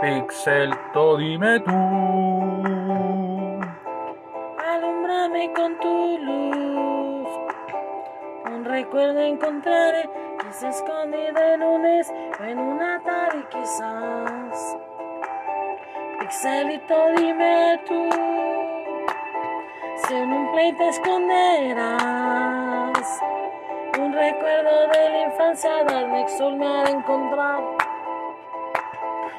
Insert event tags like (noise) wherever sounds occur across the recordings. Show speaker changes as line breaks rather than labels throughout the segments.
Pixelito, dime tú.
Alumbrame con tu luz. Un recuerdo encontraré que se escondido en un es o en una tarde quizás. Pixelito, dime tú. Si en un play te esconderás. Un recuerdo de la infancia del Nexol me encontrar.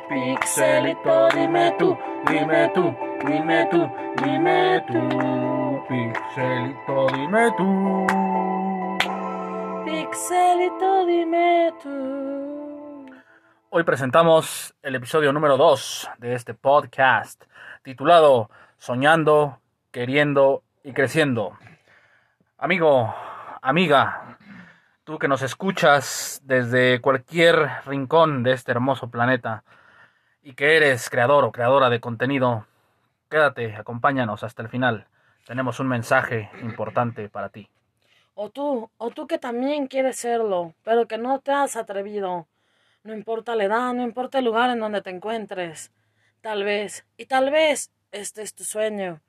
Pixelito, dime tú, dime tú, dime tú, dime tú. Pixelito, dime tú.
Pixelito, dime tú.
Hoy presentamos el episodio número 2 de este podcast titulado Soñando, Queriendo y Creciendo. Amigo, amiga, tú que nos escuchas desde cualquier rincón de este hermoso planeta y que eres creador o creadora de contenido, quédate, acompáñanos hasta el final. Tenemos un mensaje importante para ti.
O tú, o tú que también quieres serlo, pero que no te has atrevido. No importa la edad, no importa el lugar en donde te encuentres. Tal vez, y tal vez este es tu sueño.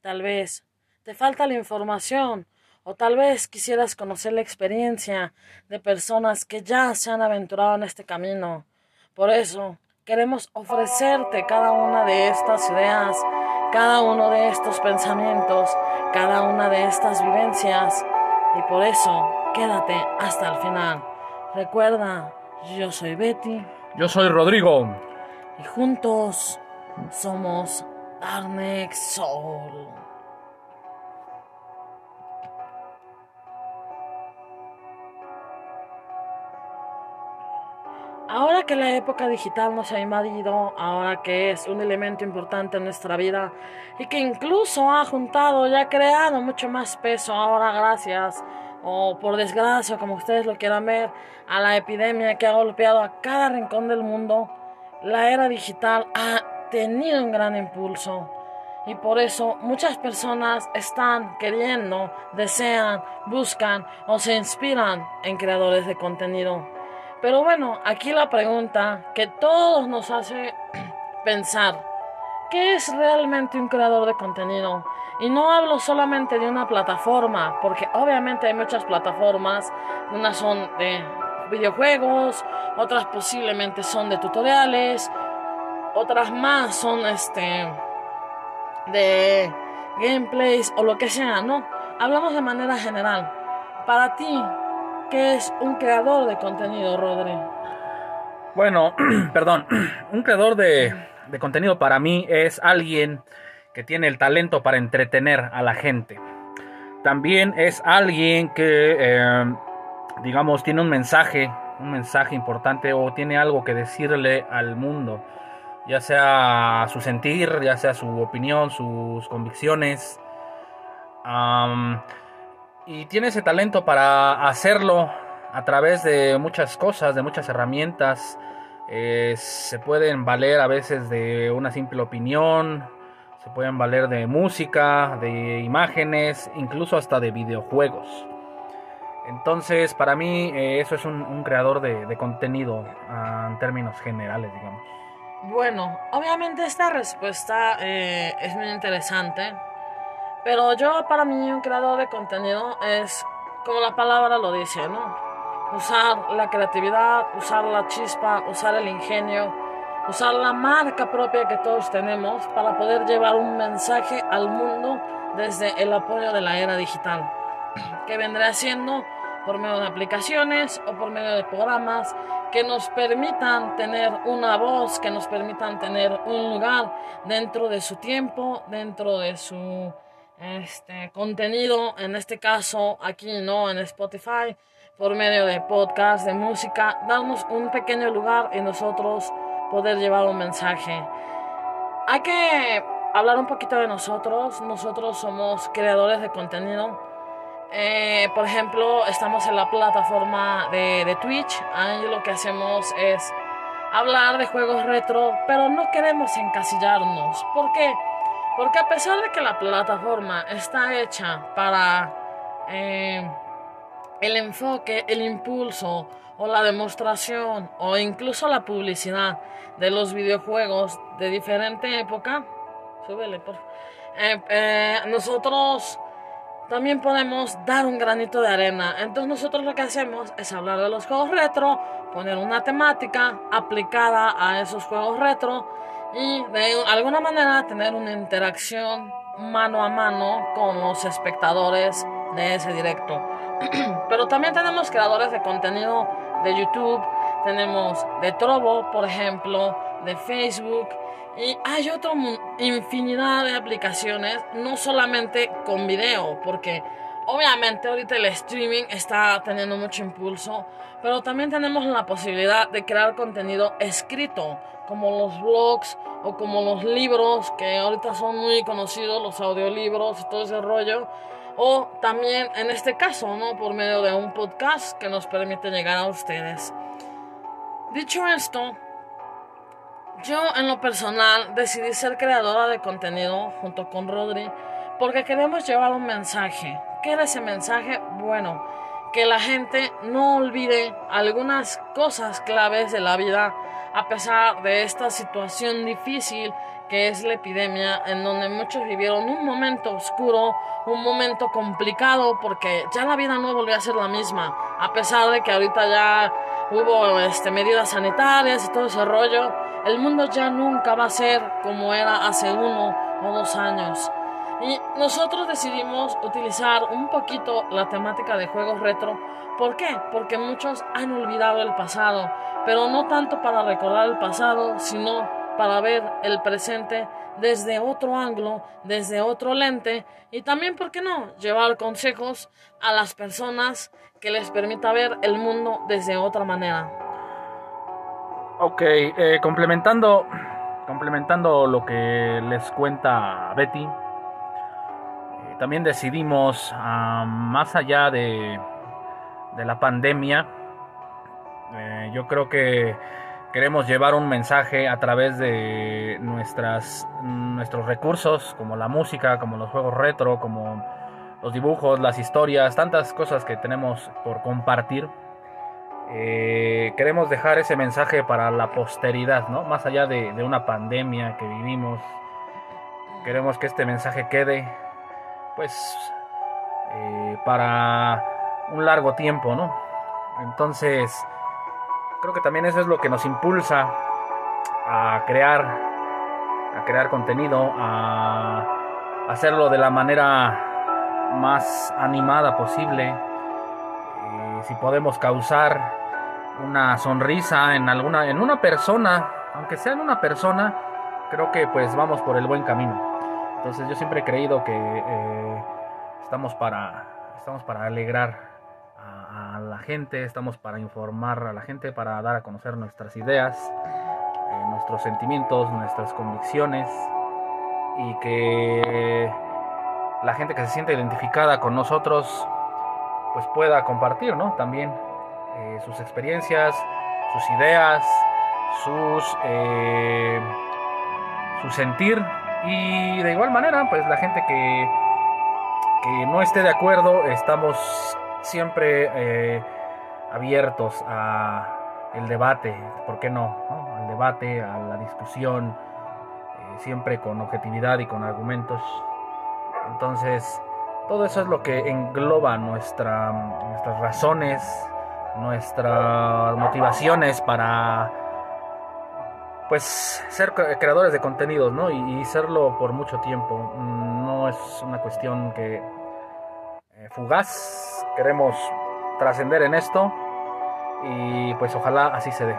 Tal vez te falta la información, o tal vez quisieras conocer la experiencia de personas que ya se han aventurado en este camino. Por eso, queremos ofrecerte cada una de estas ideas, cada uno de estos pensamientos, cada una de estas vivencias. Y por eso, quédate hasta el final. Recuerda, yo soy Betty
Yo soy Rodrigo.
y juntos somos Darnex Soul. Ahora que la época digital nos ha invadido, ahora que es un elemento importante en nuestra vida y que incluso ha juntado y ha creado mucho más peso ahora gracias o por desgracia, como ustedes lo quieran ver, a la epidemia que ha golpeado a cada rincón del mundo, la era digital ha tenido un gran impulso. Y por eso muchas personas están queriendo, desean, buscan o se inspiran en creadores de contenido. Pero bueno, aquí la pregunta que todos nos hace (clears throat) pensar, ¿qué es realmente un creador de contenido? Y no hablo solamente de una plataforma, porque obviamente hay muchas plataformas, unas son de videojuegos, otras posiblemente son de tutoriales, otras más son este de gameplays o lo que sea, ¿no? Hablamos de manera general. Para ti, ¿qué es un creador de contenido, Rodri?
Bueno, (clears throat) perdón, (clears throat) un creador de, de contenido para mí es alguien que tiene el talento para entretener a la gente. También es alguien que, eh, digamos, tiene un mensaje, un mensaje importante o tiene algo que decirle al mundo, ya sea su sentir, ya sea su opinión, sus convicciones. Y tiene ese talento para hacerlo a través de muchas cosas, de muchas herramientas. Eh, se pueden valer a veces de una simple opinión, se pueden valer de música, de imágenes, incluso hasta de videojuegos. Entonces, para mí, eh, eso es un, creador de, de contenido ah, en términos generales, digamos.
Bueno, obviamente esta respuesta eh, es muy interesante, pero yo para mí un creador de contenido es, como la palabra lo dice, ¿no? Usar la creatividad, usar la chispa, usar el ingenio, usar la marca propia que todos tenemos para poder llevar un mensaje al mundo desde el apoyo de la era digital, que vendrá siendo por medio de aplicaciones o por medio de programas que nos permitan tener una voz, que nos permitan tener un lugar dentro de su tiempo, dentro de su este contenido, en este caso aquí no en Spotify, por medio de podcast, de música, darnos un pequeño lugar y nosotros poder llevar un mensaje. Hay que hablar un poquito de nosotros. Nosotros somos creadores de contenido. Eh, por ejemplo, estamos en la plataforma de, Twitch. Ahí lo que hacemos es hablar de juegos retro, pero no queremos encasillarnos. ¿Por qué? Porque a pesar de que la plataforma está hecha para eh, el enfoque, el impulso o la demostración o incluso la publicidad de los videojuegos de diferente época, súbele por eh, eh, nosotros también podemos dar un granito de arena. Entonces nosotros lo que hacemos es hablar de los juegos retro, poner una temática aplicada a esos juegos retro y de alguna manera tener una interacción mano a mano con los espectadores de ese directo. (clears throat) Pero también tenemos creadores de contenido de YouTube, tenemos de Trovo, por ejemplo, de Facebook, y hay otra infinidad de aplicaciones, no solamente con video, porque obviamente ahorita el streaming está teniendo mucho impulso, pero también tenemos la posibilidad de crear contenido escrito, como los blogs o como los libros, que ahorita son muy conocidos, los audiolibros y todo ese rollo. O también en este caso, ¿no? Por medio de un podcast que nos permite llegar a ustedes. Dicho esto, yo en lo personal decidí ser creadora de contenido junto con Rodri porque queremos llevar un mensaje. ¿Qué era ese mensaje? Bueno, que la gente no olvide algunas cosas claves de la vida a pesar de esta situación difícil que es la epidemia, en donde muchos vivieron un momento oscuro, un momento complicado, porque ya la vida no volvió a ser la misma, a pesar de que ahorita ya hubo este, medidas sanitarias y todo ese rollo, el mundo ya nunca va a ser como era hace uno o dos años. Y nosotros decidimos utilizar un poquito la temática de juegos retro. ¿Por qué? Porque muchos han olvidado el pasado, pero no tanto para recordar el pasado, sino para ver el presente desde otro ángulo, desde otro lente y también, ¿por qué no?, llevar consejos a las personas que les permita ver el mundo desde otra manera.
Ok, eh, complementando, complementando lo que les cuenta Betty, también decidimos, ah, más allá de, de la pandemia, eh, yo creo que queremos llevar un mensaje a través de nuestros recursos, como la música, como los juegos retro, como los dibujos, las historias, tantas cosas que tenemos por compartir eh, queremos dejar ese mensaje para la posteridad, ¿no? Más allá de, una pandemia que vivimos, queremos que este mensaje quede, pues, eh, para un largo tiempo, ¿no? Entonces, creo que también eso es lo que nos impulsa a crear, a crear contenido, a hacerlo de la manera más animada posible. Eh, si podemos causar una sonrisa en alguna en una persona, aunque sea en una persona, creo que pues vamos por el buen camino. Entonces yo siempre he creído que eh, estamos para estamos para alegrar a, la gente, estamos para informar a la gente, para dar a conocer nuestras ideas, eh, nuestros sentimientos, nuestras convicciones y que la gente que se siente identificada con nosotros pues pueda compartir, ¿no? También eh, sus experiencias, sus ideas, sus, su sentir y de igual manera pues la gente que, no esté de acuerdo estamos siempre eh, abiertos a el debate, ¿por qué no? Al debate, a la discusión, siempre con objetividad y con argumentos. Entonces, todo eso es lo que engloba nuestra, nuestras razones, nuestras motivaciones para pues ser creadores de contenidos, ¿no? Y, serlo por mucho tiempo. No es una cuestión que eh, fugaz. Queremos trascender en esto y pues ojalá así se dé.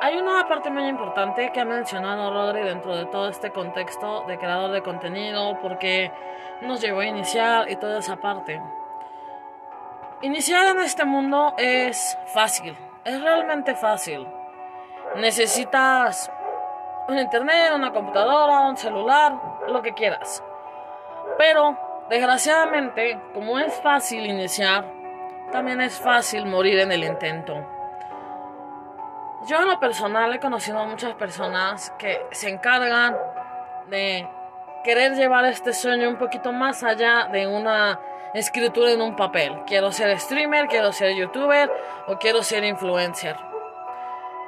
Hay una parte muy importante que ha mencionado Rodri dentro de todo este contexto de creador de contenido, porque nos llevó a iniciar y toda esa parte. Iniciar en este mundo es fácil, es realmente fácil. Necesitas un internet, una computadora, un celular, lo que quieras. Pero, desgraciadamente, como es fácil iniciar, también es fácil morir en el intento. Yo en lo personal he conocido a muchas personas que se encargan de querer llevar este sueño un poquito más allá de una escritura en un papel. Quiero ser streamer, quiero ser youtuber o quiero ser influencer.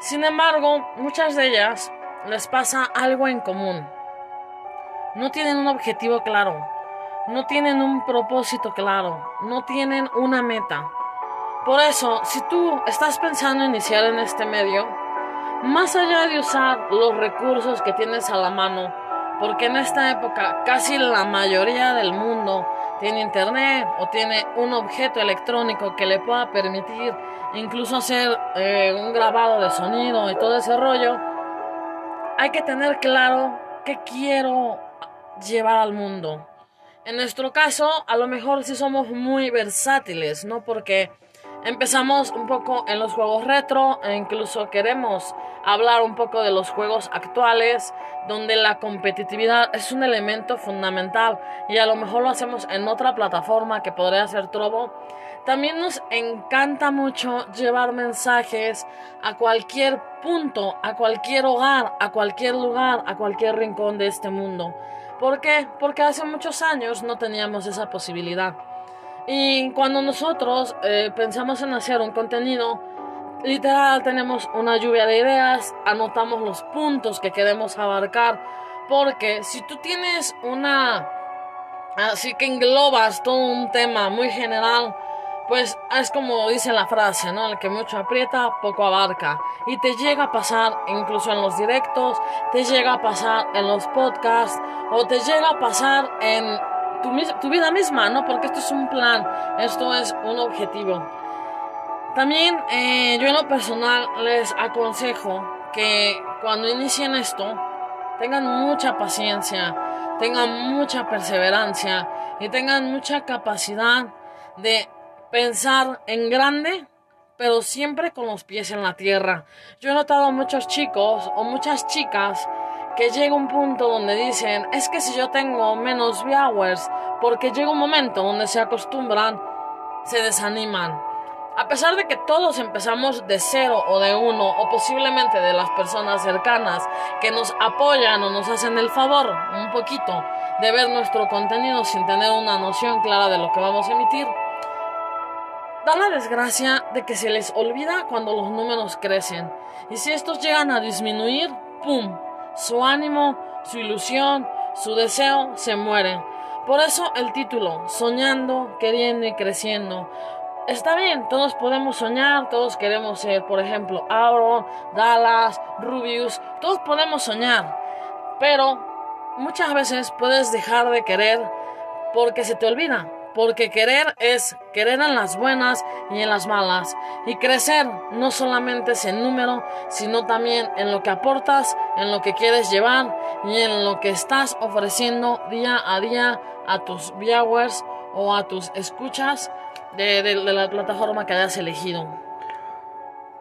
Sin embargo, muchas de ellas les pasa algo en común. No tienen un objetivo claro, no tienen un propósito claro, no tienen una meta. Por eso, si tú estás pensando iniciar en este medio, más allá de usar los recursos que tienes a la mano, porque en esta época casi la mayoría del mundo tiene internet o tiene un objeto electrónico que le pueda permitir incluso hacer eh, un grabado de sonido y todo ese rollo, hay que tener claro qué quiero llevar al mundo. En nuestro caso, a lo mejor sí somos muy versátiles, ¿no? Porque empezamos un poco en los juegos retro e incluso queremos hablar un poco de los juegos actuales, donde la competitividad es un elemento fundamental y a lo mejor lo hacemos en otra plataforma que podría ser Trovo. También nos encanta mucho llevar mensajes a cualquier punto, a cualquier hogar, a cualquier lugar, a cualquier rincón de este mundo. ¿Por qué? Porque hace muchos años no teníamos esa posibilidad. Y cuando nosotros eh, pensamos en hacer un contenido, literal tenemos una lluvia de ideas, anotamos los puntos que queremos abarcar, porque si tú tienes una... Así que englobas todo un tema muy general, pues es como dice la frase, ¿no? El que mucho aprieta, poco abarca. Y te llega a pasar incluso en los directos, te llega a pasar en los podcasts, o te llega a pasar en tu, vida misma, ¿no? Porque esto es un plan, esto es un objetivo. También eh, yo en lo personal les aconsejo que cuando inicien esto, tengan mucha paciencia, tengan mucha perseverancia y tengan mucha capacidad de pensar en grande, pero siempre con los pies en la tierra. Yo he notado muchos chicos o muchas chicas que llega un punto donde dicen, es que si yo tengo menos viewers, porque llega un momento donde se acostumbran, se desaniman. A pesar de que todos empezamos de cero o de uno, o posiblemente de las personas cercanas que nos apoyan o nos hacen el favor un poquito de ver nuestro contenido sin tener una noción clara de lo que vamos a emitir, Da la desgracia de que se les olvida cuando los números crecen. Y si estos llegan a disminuir, ¡pum! Su ánimo, su ilusión, su deseo se mueren. Por eso el título, Soñando, Queriendo y Creciendo. Está bien, todos podemos soñar, todos queremos ser, por ejemplo, Aaron, Dallas, Rubius, todos podemos soñar. Pero muchas veces puedes dejar de querer porque se te olvida porque querer es querer en las buenas y en las malas. Y crecer no solamente es en número, sino también en lo que aportas, en lo que quieres llevar y en lo que estás ofreciendo día a día a tus viewers o a tus escuchas de, la plataforma que hayas elegido.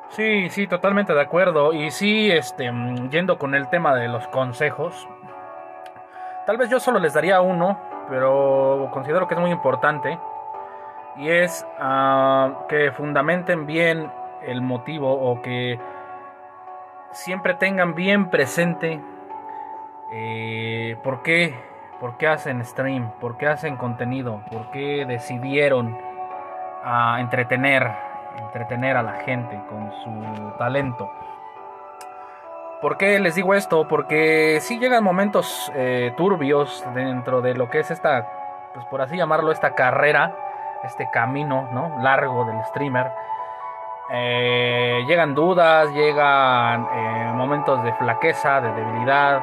Sí, sí, totalmente de acuerdo. Y sí, este, yendo con el tema de los consejos, tal vez yo solo les daría uno pero considero que es muy importante y es ah, que fundamenten bien el motivo o que siempre tengan bien presente eh, por, qué, por qué hacen stream, por qué hacen contenido, por qué decidieron ah, entretener, entretener a la gente con su talento. ¿Por qué les digo esto? Porque sí llegan momentos eh, turbios dentro de lo que es esta, pues por así llamarlo, esta carrera, este camino ¿no? largo del streamer. Eh, llegan dudas, llegan eh, momentos de flaqueza, de debilidad.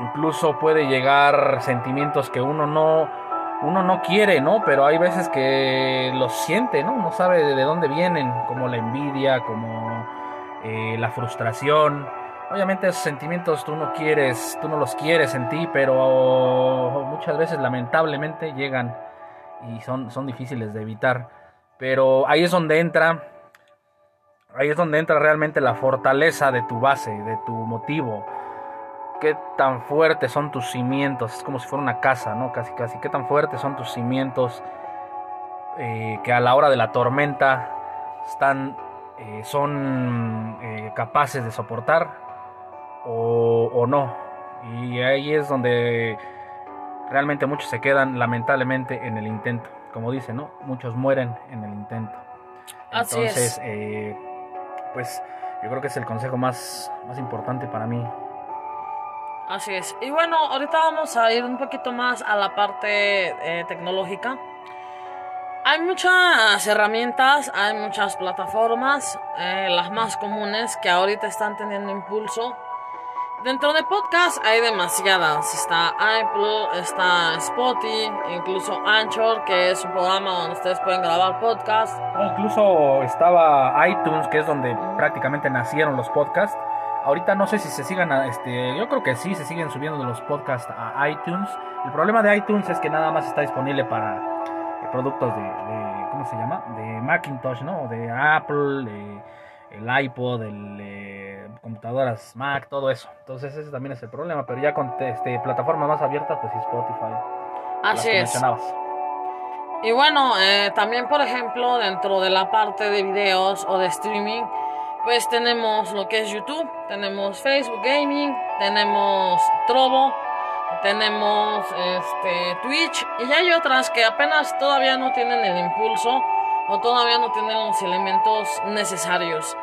Incluso puede llegar sentimientos que uno no, uno no quiere, ¿no? Pero hay veces que los siente, ¿no? No sabe de dónde vienen, como la envidia, como eh, la frustración. Obviamente esos sentimientos tú no quieres, tú no los quieres en ti, pero muchas veces lamentablemente llegan y son, son difíciles de evitar. Pero ahí es donde entra, ahí es donde entra realmente la fortaleza de tu base, de tu motivo. Qué tan fuertes son tus cimientos, es como si fuera una casa, ¿no? Casi, casi. Qué tan fuertes son tus cimientos eh, que a la hora de la tormenta están eh, son eh, capaces de soportar o, no. Y ahí es donde realmente muchos se quedan lamentablemente en el intento. Como dice, ¿no? Muchos mueren en el intento.
Así
Entonces,
es.
eh, pues yo creo que es el consejo más, más importante para mí.
Así es. Y bueno, ahorita vamos a ir un poquito más a la parte tecnológica. Hay muchas herramientas, hay muchas plataformas, eh, las más comunes que ahorita están teniendo impulso. Dentro de podcast hay demasiadas. Está Apple, está Spotify, incluso Anchor, que es un programa donde ustedes pueden grabar podcast.
O incluso estaba iTunes, que es donde prácticamente nacieron los podcasts. Ahorita no sé si se sigan, a- este, yo creo que sí, se siguen subiendo los podcasts a iTunes. El problema de iTunes es que nada más está disponible para productos de, de- ¿cómo se llama? De Macintosh, ¿no? De Apple, de- el iPod, el, eh, computadoras Mac, todo eso. Entonces ese también es el problema. Pero ya con este, plataformas más abiertas, pues Spotify.
Así es. Y bueno, eh, también por ejemplo dentro de la parte de videos o de streaming, pues tenemos lo que es YouTube, tenemos Facebook Gaming, tenemos Trovo, tenemos este Twitch y hay otras que apenas todavía no tienen el impulso o todavía no tienen los elementos necesarios.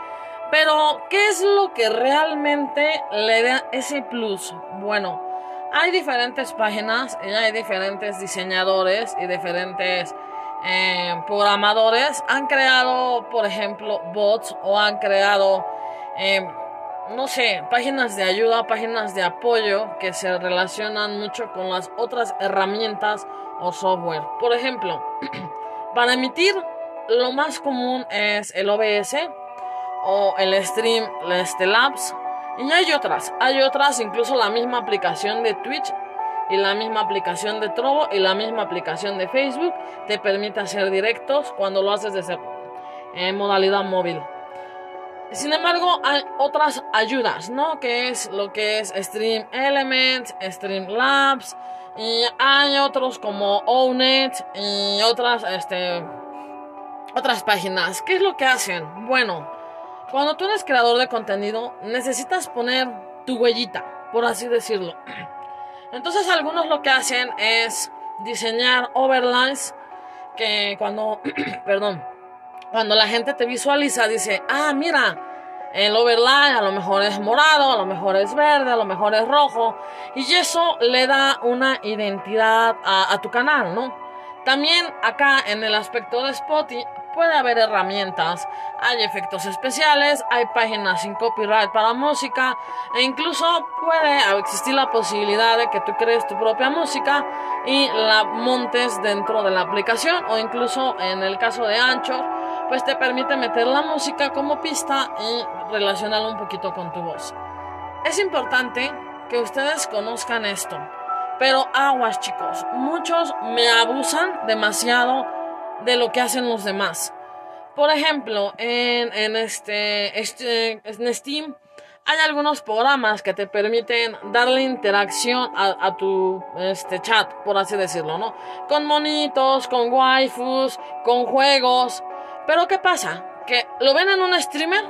Pero, ¿qué es lo que realmente le da ese plus? Bueno, hay diferentes páginas y hay diferentes diseñadores y diferentes eh, programadores. Han creado, por ejemplo, bots o han creado, eh, no sé, páginas de ayuda, páginas de apoyo que se relacionan mucho con las otras herramientas o software. Por ejemplo, (clears throat) para emitir, lo más común es el OBS o el Stream este, Labs. Y hay otras, hay otras, incluso la misma aplicación de Twitch y la misma aplicación de Trovo y la misma aplicación de Facebook te permite hacer directos cuando lo haces desde en modalidad móvil. Sin embargo, hay otras ayudas, ¿no? Que es lo que es Stream Elements, Stream Labs y hay otros como Ownet y otras, este, otras páginas. ¿Qué es lo que hacen? Bueno, cuando tú eres creador de contenido, necesitas poner tu huellita, por así decirlo. (clears throat) Entonces algunos lo que hacen es diseñar overlays que cuando, (clears throat) perdón, cuando la gente te visualiza dice, ah, mira, el overlay a lo mejor es morado, a lo mejor es verde, a lo mejor es rojo, y eso le da una identidad a, a tu canal, ¿no? También acá en el aspecto de Spotify puede haber herramientas, hay efectos especiales, hay páginas sin copyright para música e incluso puede existir la posibilidad de que tú crees tu propia música y la montes dentro de la aplicación o incluso en el caso de Anchor pues te permite meter la música como pista y relacionarla un poquito con tu voz. Es importante que ustedes conozcan esto. Pero aguas chicos, muchos me abusan demasiado de lo que hacen los demás. Por ejemplo, en, en este, este en Steam hay algunos programas que te permiten darle interacción a, a, tu este, chat, por así decirlo, ¿no? Con monitos, con waifus, con juegos. Pero ¿qué pasa? Que lo ven en un streamer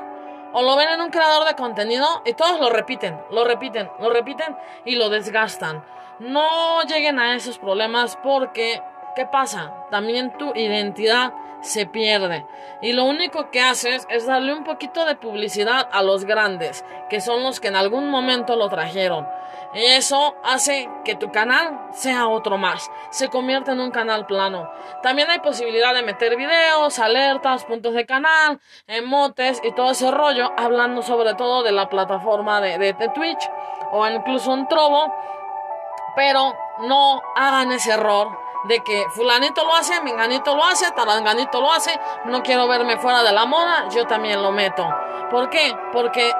o lo ven en un creador de contenido y todos lo repiten, lo repiten, lo repiten y lo desgastan. No lleguen a esos problemas porque, ¿qué pasa? También tu identidad se pierde. Y lo único que haces es darle un poquito de publicidad a los grandes, que son los que en algún momento lo trajeron. Y eso hace que tu canal sea otro más, se convierta en un canal plano. También hay posibilidad de meter videos, alertas, puntos de canal, emotes y todo ese rollo, hablando sobre todo de la plataforma de, de, de Twitch o incluso en Trovo. Pero no hagan ese error de que fulanito lo hace, menganito lo hace, taranganito lo hace, no quiero verme fuera de la moda, yo también lo meto. ¿Por qué? Porque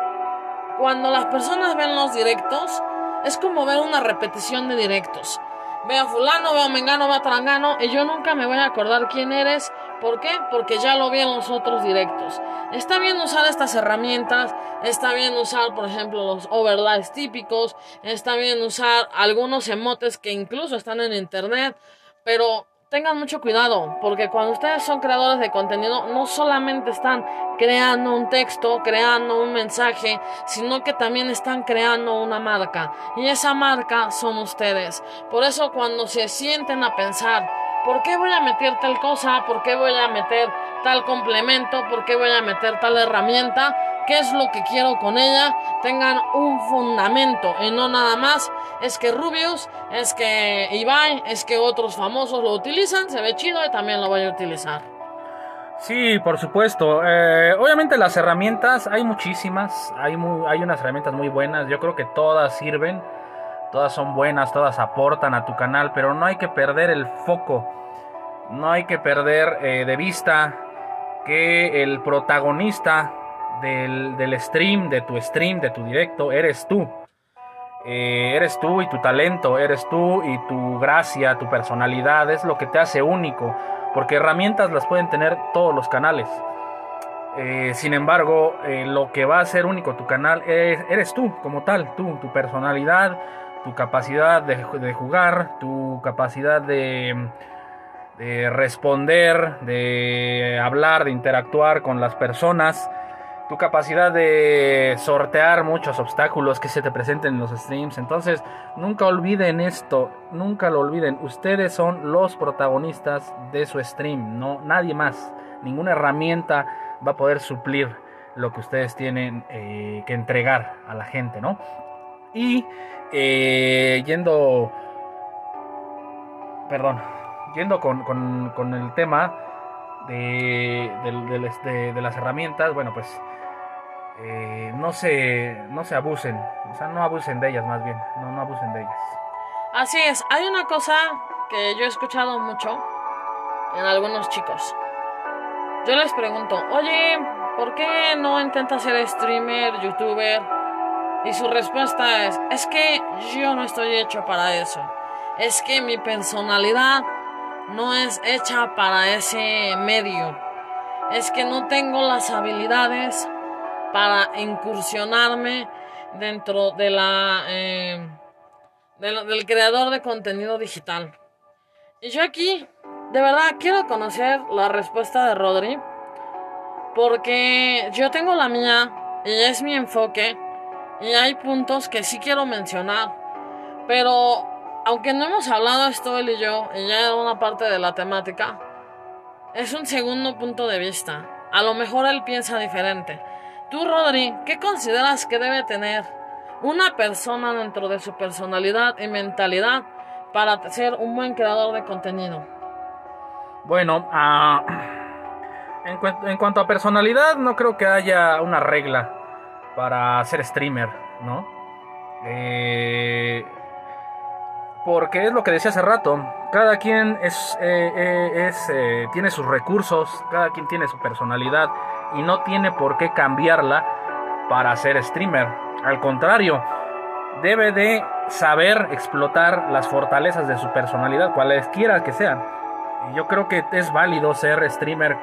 cuando las personas ven los directos, es como ver una repetición de directos. Veo a fulano, veo a mengano, veo a tarangano, y yo nunca me voy a acordar quién eres. ¿Por qué? Porque ya lo vi en los otros directos. Está bien usar estas herramientas, está bien usar, por ejemplo, los overlays típicos, está bien usar algunos emotes que incluso están en internet, pero tengan mucho cuidado, porque cuando ustedes son creadores de contenido, no solamente están creando un texto, creando un mensaje, sino que también están creando una marca. Y esa marca son ustedes. Por eso cuando se sienten a pensar, ¿por qué voy a meter tal cosa? ¿Por qué voy a meter tal complemento? ¿Por qué voy a meter tal herramienta? Qué es lo que quiero con ella, tengan un fundamento y no nada más es que Rubius, es que Ibai, es que otros famosos lo utilizan, se ve chido y también lo voy a utilizar.
Sí, por supuesto. Eh, obviamente las herramientas hay muchísimas, hay, hay unas herramientas muy buenas, yo creo que todas sirven, todas son buenas, todas aportan a tu canal, pero no hay que perder el foco, no hay que perder eh, de vista que el protagonista del, stream, de tu stream, de tu directo, eres tú. Eh, eres tú y tu talento, eres tú y tu gracia, tu personalidad, es lo que te hace único, porque herramientas las pueden tener todos los canales. Eh, sin embargo, eh, lo que va a ser único tu canal eres tú como tal, tú, tu personalidad, tu capacidad de, jugar, tu capacidad de responder, de hablar, de interactuar con las personas tu capacidad de sortear muchos obstáculos que se te presenten en los streams. Entonces, nunca olviden esto, nunca lo olviden. Ustedes son los protagonistas de su stream, no nadie más. Ninguna herramienta va a poder suplir lo que ustedes tienen eh, que entregar a la gente, ¿no? Y eh, yendo, perdón, yendo con, con el tema de, de, las herramientas, bueno, pues eh, no, se, no se abusen, o sea, no abusen de ellas más bien, no, no abusen de ellas.
Así es, hay una cosa que yo he escuchado mucho en algunos chicos. Yo les pregunto, oye, ¿por qué no intentas ser streamer, youtuber? Y su respuesta es, es que yo no estoy hecho para eso. Es que mi personalidad no es hecha para ese medio. Es que no tengo las habilidades para incursionarme dentro de la, eh, del creador de contenido digital. Y yo aquí, de verdad, quiero conocer la respuesta de Rodri. Porque yo tengo la mía y es mi enfoque. Y hay puntos que sí quiero mencionar. Pero aunque no hemos hablado esto él y yo, y ya era una parte de la temática, es un segundo punto de vista. A lo mejor él piensa diferente. Tú, Rodri, ¿qué consideras que debe tener una persona dentro de su personalidad y mentalidad para ser un buen creador de contenido?
Bueno, ah, en, en, cuanto a personalidad, no creo que haya una regla para ser streamer, ¿no? Eh, porque es lo que decía hace rato, cada quien es, eh, eh, es tiene sus recursos, cada quien tiene su personalidad y no tiene por qué cambiarla para ser streamer. Al contrario, debe de saber explotar las fortalezas de su personalidad, cualesquiera que sean. Yo creo que es válido ser streamer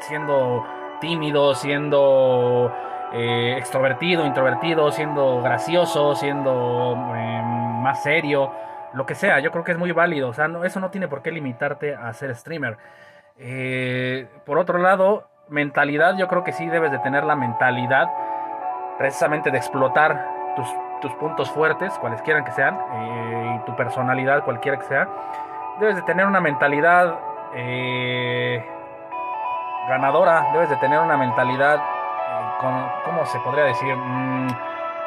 siendo tímido, siendo extrovertido, introvertido, siendo gracioso, siendo más serio lo que sea, yo creo que es muy válido, o sea, eso no tiene por qué limitarte a ser streamer. Eh, por otro lado, mentalidad, yo creo que sí debes de tener la mentalidad precisamente de explotar tus, puntos fuertes, cualesquiera que sean, eh, y tu personalidad, cualquiera que sea. Debes de tener una mentalidad eh, ganadora, debes de tener una mentalidad, con, ¿cómo se podría decir? Mm,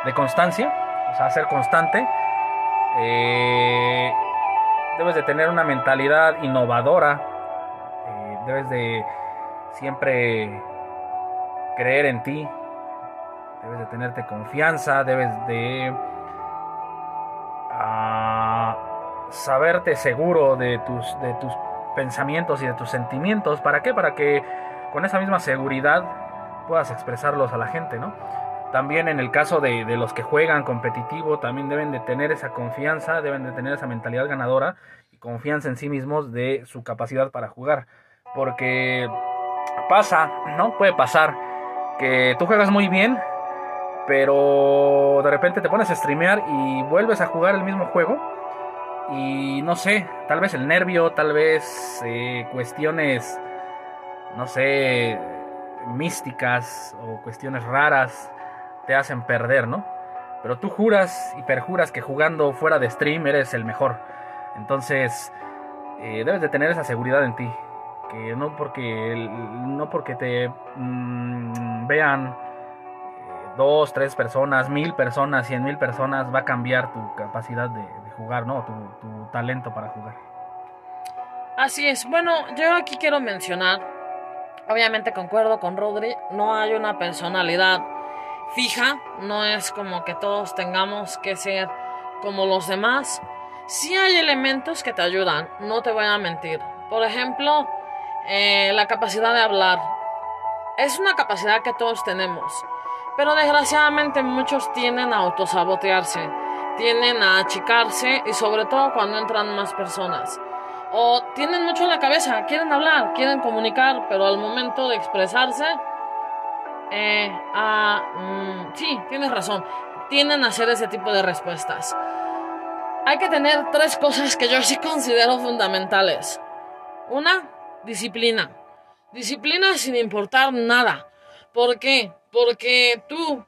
de constancia, o sea, ser constante eh, debes de tener una mentalidad innovadora. Eh, debes de siempre creer en ti. Debes de tenerte confianza. Debes de ah, saberte seguro de tus, de tus pensamientos y de tus sentimientos. ¿Para qué? Para que con esa misma seguridad puedas expresarlos a la gente, ¿no? También en el caso de, los que juegan competitivo, también deben de tener esa confianza, deben de tener esa mentalidad ganadora y confianza en sí mismos de su capacidad para jugar. Porque pasa, ¿no? Puede pasar que tú juegas muy bien, pero de repente te pones a streamear y vuelves a jugar el mismo juego Y no sé, tal vez el nervio, tal vez eh, cuestiones, no sé, místicas o cuestiones raras te hacen perder, ¿no? Pero tú juras y perjuras que jugando fuera de stream eres el mejor. Entonces, eh, debes de tener esa seguridad en ti. Que no porque, no porque te mm, vean eh, dos, tres personas, mil personas, cien mil personas, va a cambiar tu capacidad de, jugar, ¿no? Tu, tu talento para jugar.
Así es. Bueno, yo aquí quiero mencionar, obviamente concuerdo con Rodri, no hay una personalidad fija, no es como que todos tengamos que ser como los demás. Sí hay elementos que te ayudan, no te voy a mentir. Por ejemplo, eh, la capacidad de hablar. Es una capacidad que todos tenemos, pero desgraciadamente muchos tienden a autosabotearse, tienden a achicarse y sobre todo cuando entran más personas. O tienen mucho en la cabeza, quieren hablar, quieren comunicar, pero al momento de expresarse eh, ah, mm, sí, tienes razón. Tienden a hacer ese tipo de respuestas. Hay que tener tres cosas que yo sí considero fundamentales. Una, disciplina. Disciplina sin importar nada. ¿Por qué? Porque tú,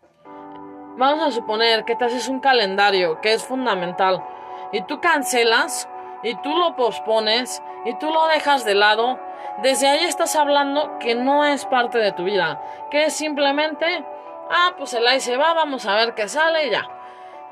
vamos a suponer que te haces un calendario que es fundamental y tú cancelas y tú lo pospones y tú lo dejas de lado desde ahí estás hablando que no es parte de tu vida, que es simplemente, ah, pues el ahí se va, vamos a ver qué sale y ya.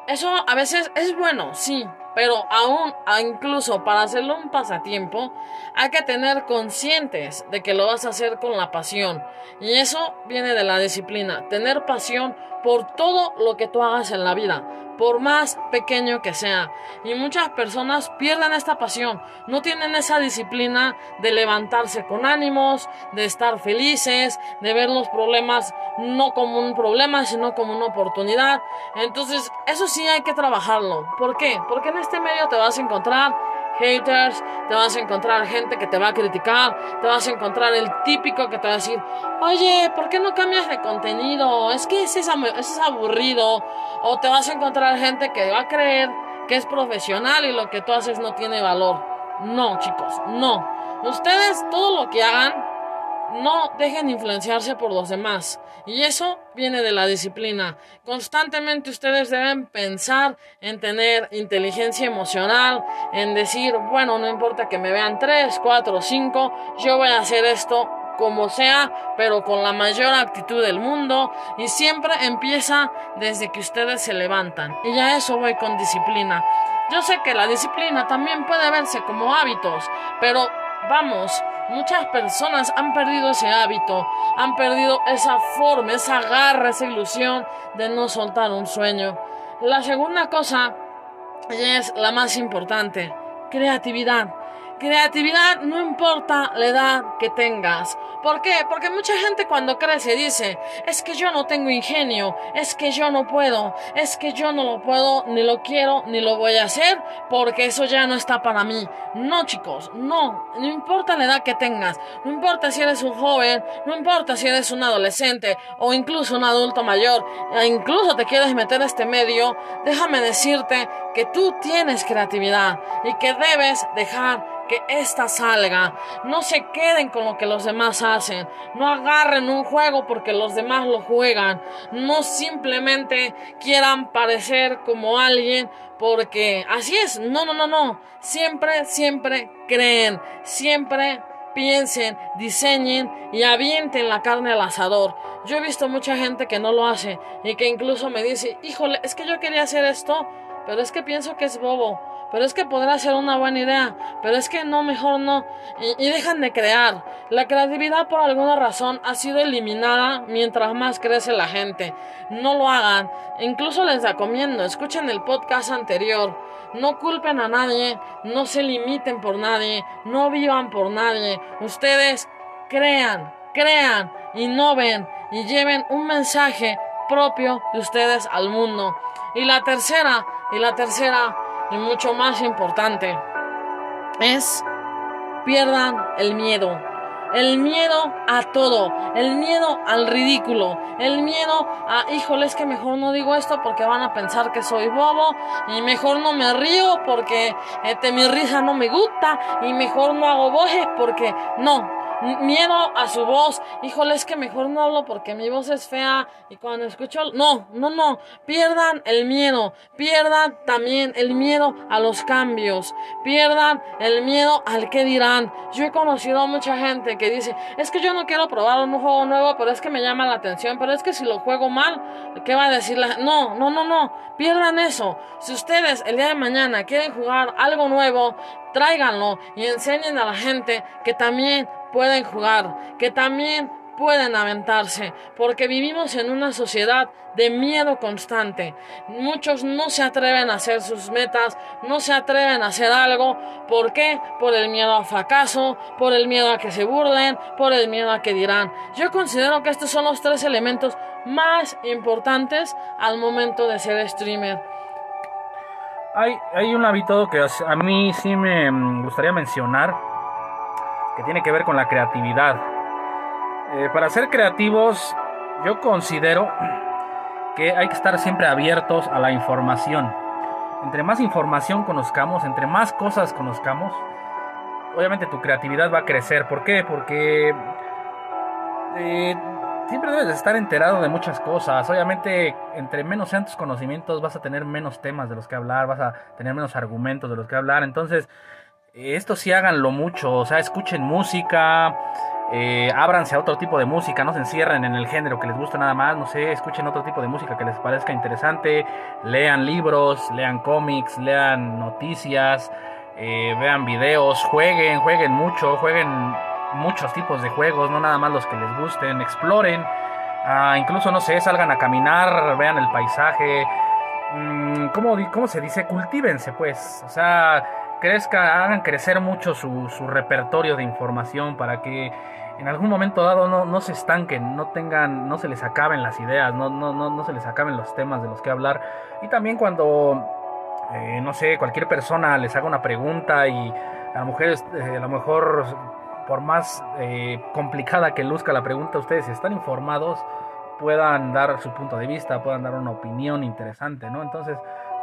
Eso a veces es bueno, sí, pero aún, incluso para hacerlo un pasatiempo, hay que tener conscientes de que lo vas a hacer con la pasión. Y eso viene de la disciplina, tener pasión por todo lo que tú hagas en la vida por más pequeño que sea. Y muchas personas pierden esta pasión, no tienen esa disciplina de levantarse con ánimos, de estar felices, de ver los problemas no como un problema, sino como una oportunidad. Entonces, eso sí hay que trabajarlo. ¿Por qué? Porque en este medio te vas a encontrar haters, te vas a encontrar gente que te va a criticar, te vas a encontrar el típico que te va a decir, oye, ¿por qué no cambias de contenido? Es que ese es, aburrido. O te vas a encontrar gente que va a creer que es profesional y lo que tú haces no tiene valor. No, chicos, no. Ustedes todo lo que hagan, no dejen influenciarse por los demás. Y eso viene de la disciplina. Constantemente ustedes deben pensar en tener inteligencia emocional, en decir, bueno, no importa que me vean 3, 4, 5, yo voy a hacer esto como sea, pero con la mayor actitud del mundo. Y siempre empieza desde que ustedes se levantan. Y ya eso voy con disciplina. Yo sé que la disciplina también puede verse como hábitos, pero vamos, muchas personas han perdido ese hábito, han perdido esa forma, esa garra, esa ilusión de no soltar un sueño. La segunda cosa, es la más importante, creatividad. Creatividad no importa la edad que tengas. ¿Por qué? Porque mucha gente cuando crece dice, es que yo no tengo ingenio, es que yo no puedo, es que yo no lo puedo, ni lo quiero, ni lo voy a hacer, porque eso ya no está para mí. No chicos, no, no importa la edad que tengas, no importa si eres un joven, no importa si eres un adolescente o incluso un adulto mayor, e incluso te quieres meter a este medio, déjame decirte que tú tienes creatividad y que debes dejar que esta salga. No se queden con lo que los demás hacen. No agarren un juego porque los demás lo juegan. No simplemente quieran parecer como alguien porque así es. No, no, no, no. Siempre, siempre creen. Siempre piensen, diseñen y avienten la carne al asador. Yo he visto mucha gente que no lo hace y que incluso me dice, híjole, es que yo quería hacer esto, pero es que pienso que es bobo pero es que podrá ser una buena idea, pero es que no, mejor no. Y, dejan de crear. La creatividad por alguna razón ha sido eliminada mientras más crece la gente. No lo hagan. Incluso les recomiendo, escuchen el podcast anterior. No culpen a nadie, no se limiten por nadie, no vivan por nadie. Ustedes crean, crean, innoven y lleven un mensaje propio de ustedes al mundo. Y la tercera, y la tercera, y mucho más importante es pierdan el miedo. el miedo a todo, el miedo al ridículo, el miedo a, híjole, es que mejor no digo esto porque van a pensar que soy bobo. Y mejor no me río porque este, mi risa no me gusta. Y mejor no hago voces porque no, miedo a su voz. Híjole, es que mejor no hablo porque mi voz es fea y cuando escucho... No, no, no. Pierdan el miedo. Pierdan también el miedo a los cambios. Pierdan el miedo al que dirán. Yo he conocido a mucha gente que dice, es que yo no quiero probar un juego nuevo, pero es que me llama la atención, pero es que si lo juego mal, ¿qué va a decir la No, no, no, no. Pierdan eso. Si ustedes el día de mañana quieren jugar algo nuevo, tráiganlo y enseñen a la gente que también pueden jugar, que también pueden aventarse, porque vivimos en una sociedad de miedo constante. Muchos no se atreven a hacer sus metas, no se atreven a hacer algo. ¿Por qué? Por el miedo al fracaso, por el miedo a que se burlen, por el miedo a que dirán. Yo considero que estos son los tres elementos más importantes al momento de ser streamer.
Hay, hay un hábito que a mí sí me mm, gustaría mencionar que tiene que ver con la creatividad. Eh, para ser creativos, yo considero que hay que estar siempre abiertos a la información. Entre más información conozcamos, entre más cosas conozcamos, obviamente tu creatividad va a crecer. ¿Por qué? Porque eh, siempre debes de estar enterado de muchas cosas. Obviamente, entre menos sean tus conocimientos, vas a tener menos temas de los que hablar, vas a tener menos argumentos de los que hablar. Entonces, esto sí háganlo mucho, o sea, escuchen música, eh, ábranse a otro tipo de música, no se encierren en el género que les gusta nada más, no sé, escuchen otro tipo de música que les parezca interesante, lean libros, lean cómics, lean noticias, eh, vean videos, jueguen, jueguen mucho, jueguen muchos tipos de juegos, no nada más los que les gusten, exploren, ah, incluso no sé, salgan a caminar, vean el paisaje, mm, ¿cómo, ¿cómo se dice? Cultívense pues, o sea crezca, hagan crecer mucho su, su, repertorio de información para que en algún momento dado no, no, se estanquen, no tengan, no se les acaben las ideas, no, no, no, no se les acaben los temas de los que hablar. Y también cuando, eh, no sé, cualquier persona les haga una pregunta y a mejor, eh, a lo mejor por más eh, complicada que luzca la pregunta, ustedes están informados, puedan dar su punto de vista, puedan dar una opinión interesante, ¿no? Entonces,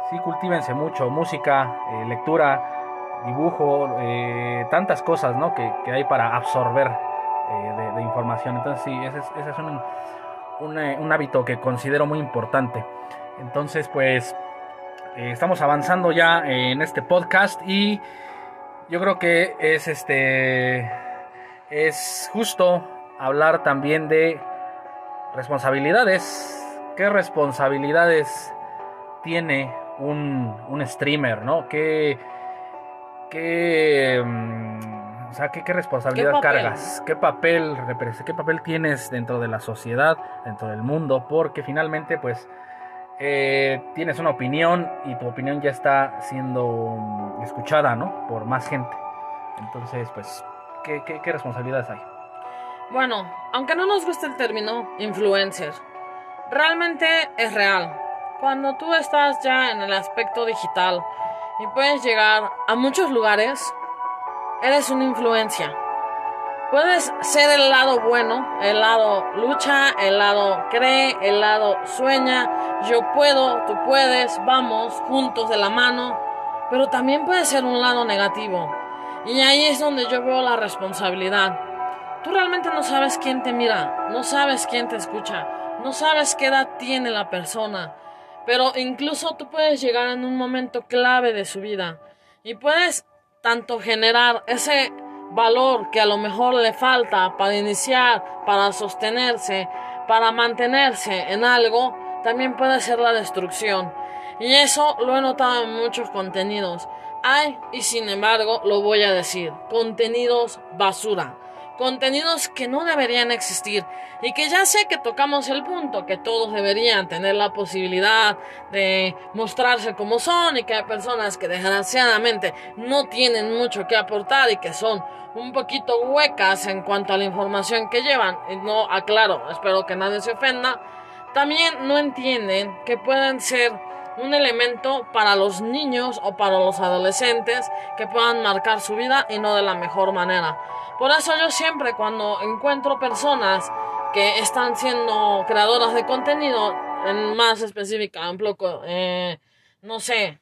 sí, cultívense mucho, música, lectura, dibujo, eh, tantas cosas ¿no? que, hay para absorber eh, de, información. Entonces sí, ese es, un, eh, un, hábito que considero muy importante. Entonces pues estamos avanzando ya en este podcast y yo creo que es este es justo hablar también de responsabilidades. ¿Qué responsabilidades tiene un, un streamer? ¿no? ¿Qué, qué, mm, o sea, qué, responsabilidad cargas, qué papel qué papel tienes dentro de la sociedad, dentro del mundo, porque finalmente, pues, eh, tienes una opinión y tu opinión ya está siendo escuchada, ¿no? Por más gente. Entonces, pues, ¿qué, qué responsabilidades hay?
Bueno, aunque no nos guste el término influencer, realmente es real. Cuando tú estás ya en el aspecto digital, y puedes llegar a muchos lugares, eres una influencia. Puedes ser el lado bueno, el lado lucha, el lado cree, el lado sueña, yo puedo, tú puedes, vamos juntos de la mano, pero también puede ser un lado negativo. Y ahí es donde yo veo la responsabilidad. Tú realmente no sabes quién te mira, no sabes quién te escucha, no sabes qué edad tiene la persona, pero incluso tú puedes llegar en un momento clave de su vida y puedes tanto generar ese valor que a lo mejor le falta para iniciar, para sostenerse, para mantenerse en algo, también puede ser la destrucción. Y eso lo he notado en muchos contenidos. Hay, y sin embargo, lo voy a decir, contenidos basura contenidos que no deberían existir y que ya sé que tocamos el punto, que todos deberían tener la posibilidad de mostrarse como son y que hay personas que desgraciadamente no tienen mucho que aportar y que son un poquito huecas en cuanto a la información que llevan. Y no aclaro, espero que nadie se ofenda. También no entienden que pueden ser un elemento para los niños o para los adolescentes que puedan marcar su vida y no de la mejor manera. Por eso yo siempre cuando encuentro personas que están siendo creadoras de contenido, en más específica, ejemplo, eh, no sé,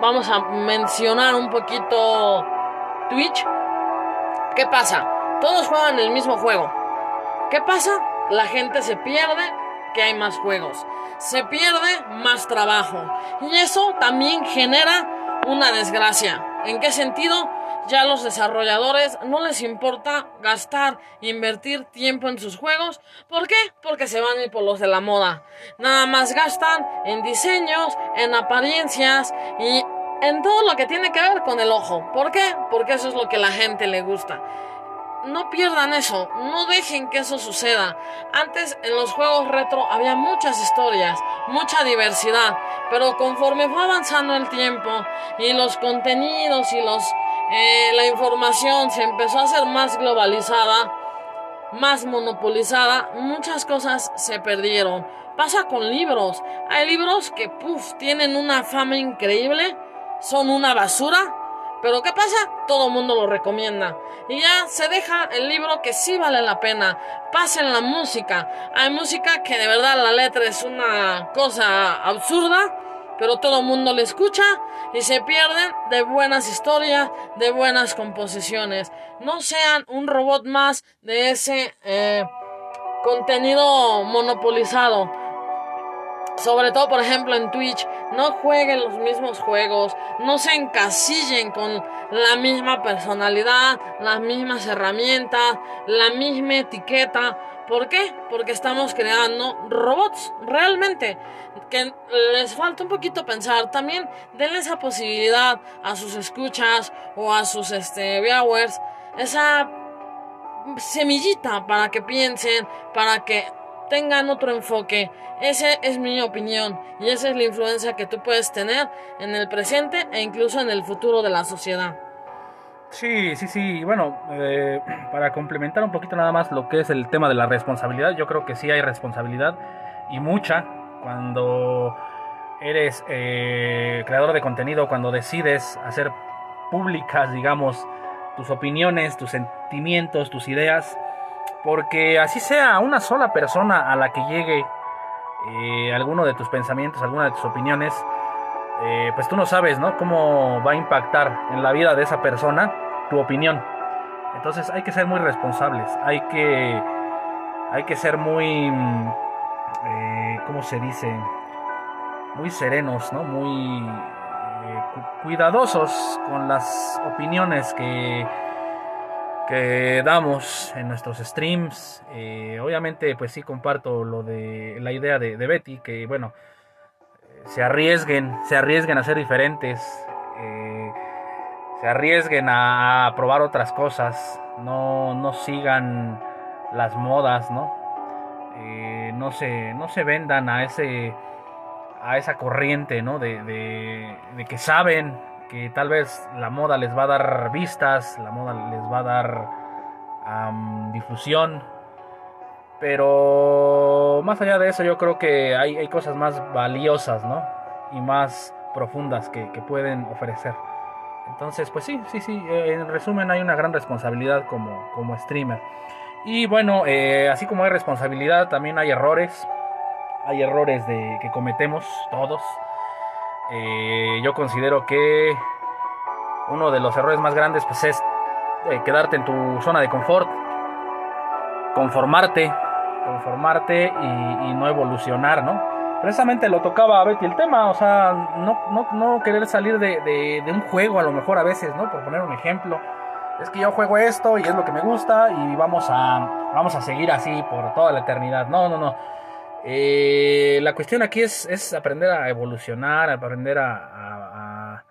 vamos a mencionar un poquito Twitch. ¿Qué pasa? Todos juegan el mismo juego. ¿Qué pasa? La gente se pierde que hay más juegos. Se pierde más trabajo. Y eso también genera una desgracia. ¿En qué sentido? Ya los desarrolladores no les importa gastar, invertir tiempo en sus juegos. ¿Por qué? Porque se van a ir por los de la moda. Nada más gastan en diseños, en apariencias y en todo lo que tiene que ver con el ojo. ¿Por qué? Porque eso es lo que la gente le gusta no pierdan eso, no dejen que eso suceda. Antes en los juegos retro había muchas historias, mucha diversidad, pero conforme fue avanzando el tiempo y los contenidos y los eh, la información se empezó a hacer más globalizada, más monopolizada, muchas cosas se perdieron. Pasa con libros. Hay libros que puff, tienen una fama increíble, son una basura pero ¿qué pasa? Todo el mundo lo recomienda. Y ya se deja el libro que sí vale la pena. Pasen la música. Hay música que de verdad la letra es una cosa absurda. Pero todo el mundo le escucha y se pierden de buenas historias, de buenas composiciones. No sean un robot más de ese eh, contenido monopolizado sobre todo por ejemplo en Twitch, no jueguen los mismos juegos, no se encasillen con la misma personalidad, las mismas herramientas, la misma etiqueta. ¿Por qué? Porque estamos creando robots, realmente. Que les falta un poquito pensar. También denle esa posibilidad a sus escuchas o a sus este, viewers. Esa semillita para que piensen, para que tengan otro enfoque. Esa es mi opinión y esa es la influencia que tú puedes tener en el presente e incluso en el futuro de la sociedad.
Sí, sí, sí. Bueno, eh, (clears throat) para complementar un poquito nada más lo que es el tema de la responsabilidad, yo creo que sí hay responsabilidad y mucha cuando eres eh, creador de contenido, cuando decides hacer públicas, digamos, tus opiniones, tus sentimientos, tus ideas porque así sea una sola persona a la que llegue eh, alguno de tus pensamientos, alguna de tus opiniones, eh, pues tú no sabes, ¿no? Cómo va a impactar en la vida de esa persona tu opinión. Entonces hay que ser muy responsables, hay que, hay que ser muy, eh, ¿cómo se dice? Muy serenos, ¿no? Muy cuidadosos con las opiniones que que damos en nuestros streams. Eh, obviamente, pues sí comparto lo de la idea de, Betty, que bueno, se arriesguen, se arriesguen a ser diferentes, eh, se arriesguen a, probar otras cosas, no, no sigan las modas, ¿no? Eh, no, se, no se vendan a ese a esa corriente, ¿no? De, de que saben que tal vez la moda les va a dar vistas, la moda les va a dar difusión, pero más allá de eso yo creo que hay, cosas más valiosas, ¿no? Y más profundas que, pueden ofrecer. Entonces, pues sí, sí, sí, eh, en resumen hay una gran responsabilidad como, como streamer. Y bueno, eh, así como hay responsabilidad, también hay errores. Hay errores de, que cometemos todos. Eh, yo considero que uno de los errores más grandes pues, es eh, quedarte en tu zona de confort, conformarte, conformarte y, no evolucionar, ¿no? Precisamente lo tocaba a Betty el tema, o sea, no, no, querer salir de, un juego a lo mejor a veces, ¿no? Por poner un ejemplo. Es que yo juego esto y es lo que me gusta y vamos a, vamos a seguir así por toda la eternidad. No, no, no eh, la cuestión aquí es, aprender a evolucionar, aprender a,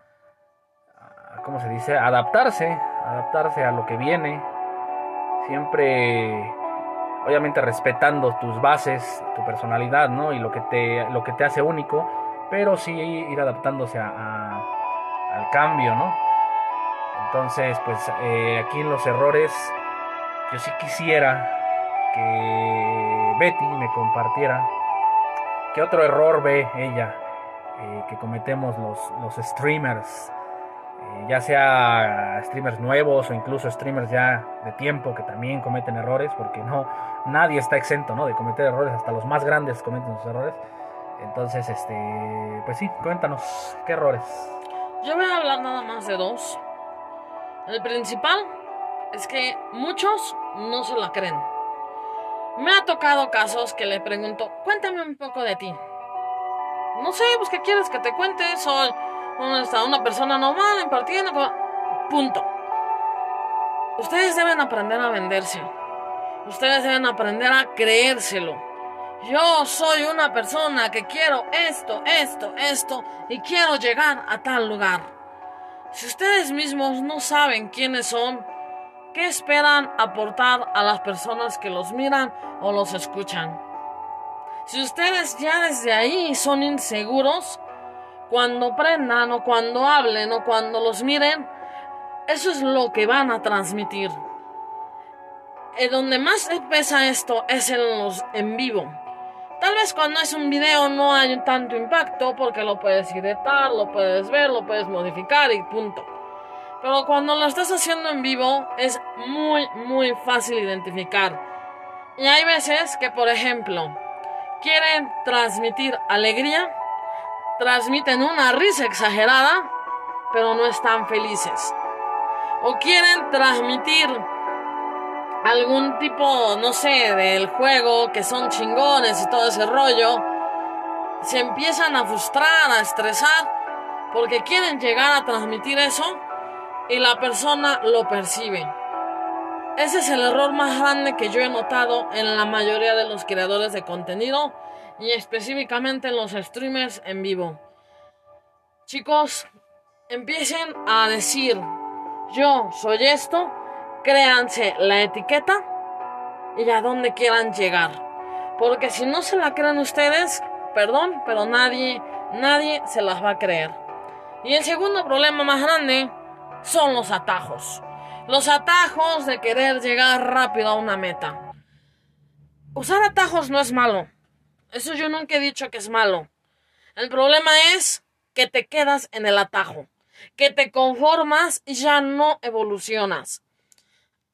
¿cómo se dice? Adaptarse, adaptarse a lo que viene. Siempre, obviamente respetando tus bases, tu personalidad, ¿no? Y lo que te, lo que te hace único, pero sí ir adaptándose al cambio, ¿no? Entonces, pues eh, aquí en los errores, yo sí quisiera que Betty me compartiera qué otro error ve ella eh, que cometemos los, los streamers, eh, ya sea streamers nuevos o incluso streamers ya de tiempo que también cometen errores, porque no nadie está exento ¿no? de cometer errores, hasta los más grandes cometen sus errores. Entonces, este, pues sí, cuéntanos, ¿qué errores?
Yo voy a hablar nada más de dos. El principal es que muchos no se la creen. Me ha tocado casos que le pregunto, cuéntame un poco de ti. No sé, pues qué quieres que te cuente. Soy una persona normal, impartiendo. Punto. Ustedes deben aprender a venderse. Ustedes deben aprender a creérselo. Yo soy una persona que quiero esto, esto, esto y quiero llegar a tal lugar. Si ustedes mismos no saben quiénes son, ¿qué esperan aportar a las personas que los miran o los escuchan? Si ustedes ya desde ahí son inseguros, cuando prendan o cuando hablen o cuando los miren, eso es lo que van a transmitir. En donde más pesa esto es en los en vivo. Tal vez cuando es un video no hay tanto impacto porque lo puedes editar, lo puedes ver, lo puedes modificar y punto. Pero cuando lo estás haciendo en vivo es muy, muy fácil identificar. Y hay veces que, por ejemplo, quieren transmitir alegría, transmiten una risa exagerada, pero no están felices. O quieren transmitir algún tipo, no sé, del juego, que son chingones y todo ese rollo, se empiezan a frustrar, a estresar, porque quieren llegar a transmitir eso y la persona lo percibe. Ese es el error más grande que yo he notado en la mayoría de los creadores de contenido y específicamente en los streamers en vivo. Chicos, empiecen a decir, yo soy esto, créanse la etiqueta y a dónde quieran llegar. Porque si no se la creen ustedes, perdón, pero nadie, nadie se las va a creer. Y el segundo problema más grande son los atajos. Los atajos de querer llegar rápido a una meta. Usar atajos no es malo. Eso yo nunca he dicho que es malo. El problema es que te quedas en el atajo, que te conformas y ya no evolucionas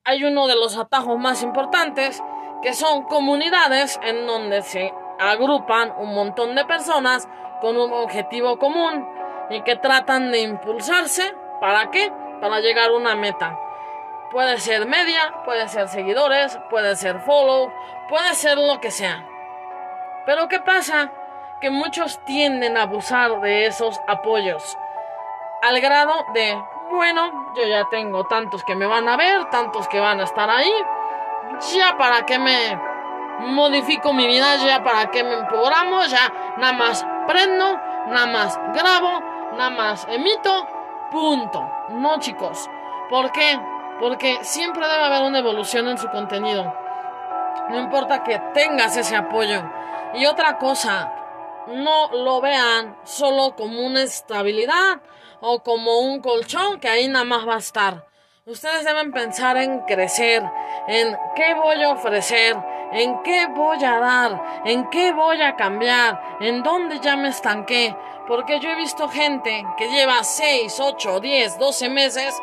hay uno de los atajos más importantes, que son comunidades en donde se agrupan un montón de personas con un objetivo común y que tratan de impulsarse. ¿Para qué? Para llegar a una meta. Puede ser media, puede ser seguidores, puede ser follow, puede ser lo que sea. Pero ¿qué pasa? Que muchos tienden a abusar de esos apoyos al grado de bueno, yo ya tengo tantos que me van a ver, tantos que van a estar ahí. Ya para que me modifico mi vida, ya para que me programo, ya nada más prendo, nada más grabo, nada más emito, punto. No, chicos. ¿Por qué? Porque siempre debe haber una evolución en su contenido. No importa que tengas ese apoyo. Y otra cosa, no lo vean solo como una estabilidad o como un colchón que ahí nada más va a estar. Ustedes deben pensar en crecer, en qué voy a ofrecer, en qué voy a dar, en qué voy a cambiar, en dónde ya me estanqué. Porque yo he visto gente que lleva 6, 8, 10, 12 meses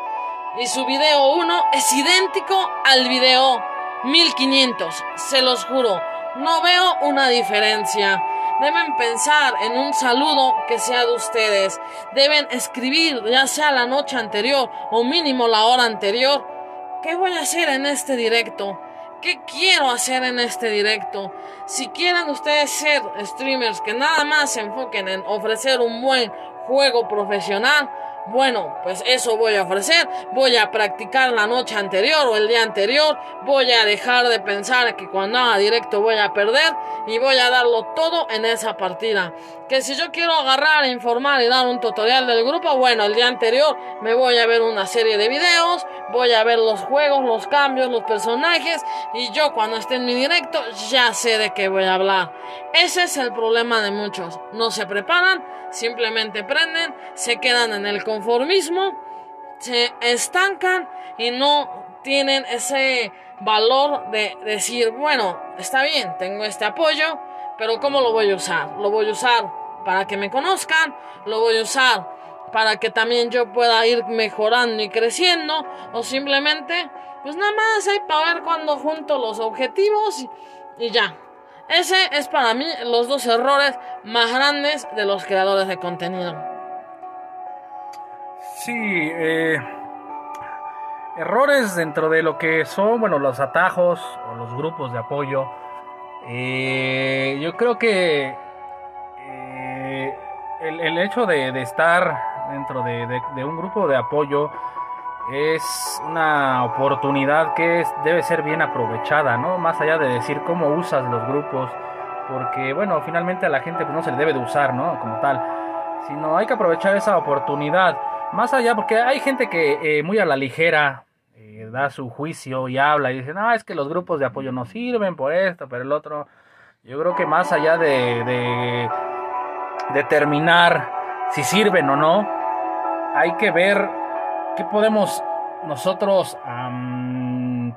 y su video 1 es idéntico al video 1500. Se los juro, no veo una diferencia. Deben pensar en un saludo que sea de ustedes. Deben escribir, ya sea la noche anterior o mínimo la hora anterior. ¿Qué voy a hacer en este directo? ¿Qué quiero hacer en este directo? Si quieren ustedes ser streamers que nada más se enfoquen en ofrecer un buen juego profesional, bueno, pues eso voy a ofrecer. Voy a practicar la noche anterior o el día anterior. Voy a dejar de pensar que cuando haga directo voy a perder y voy a darlo todo en esa partida. Que si yo quiero agarrar, informar y dar un tutorial del grupo, bueno, el día anterior me voy a ver una serie de videos, voy a ver los juegos, los cambios, los personajes y yo cuando esté en mi directo ya sé de qué voy a hablar. Ese es el problema de muchos. No se preparan, simplemente prenden, se quedan en el conformismo, se estancan y no tienen ese valor de decir, bueno, está bien, tengo este apoyo, pero ¿cómo lo voy a usar? Lo voy a usar para que me conozcan, lo voy a usar para que también yo pueda ir mejorando y creciendo, o simplemente, pues nada más hay para ver cuando junto los objetivos y, ya. Ese es para mí los dos errores más grandes de los creadores de contenido.
Sí, eh, errores dentro de lo que son, bueno, los atajos o los grupos de apoyo. Eh, yo creo que eh, el, hecho de, estar dentro de, un grupo de apoyo es una oportunidad que debe ser bien aprovechada, ¿no? Más allá de decir cómo usas los grupos, porque bueno, finalmente a la gente pues, no se le debe de usar, ¿no? Como tal, sino hay que aprovechar esa oportunidad. Más allá, porque hay gente que eh, muy a la ligera eh, da su juicio y habla y dice, no, es que los grupos de apoyo no sirven por esto, pero el otro. Yo creo que más allá de determinar si sirven o no, hay que ver qué podemos nosotros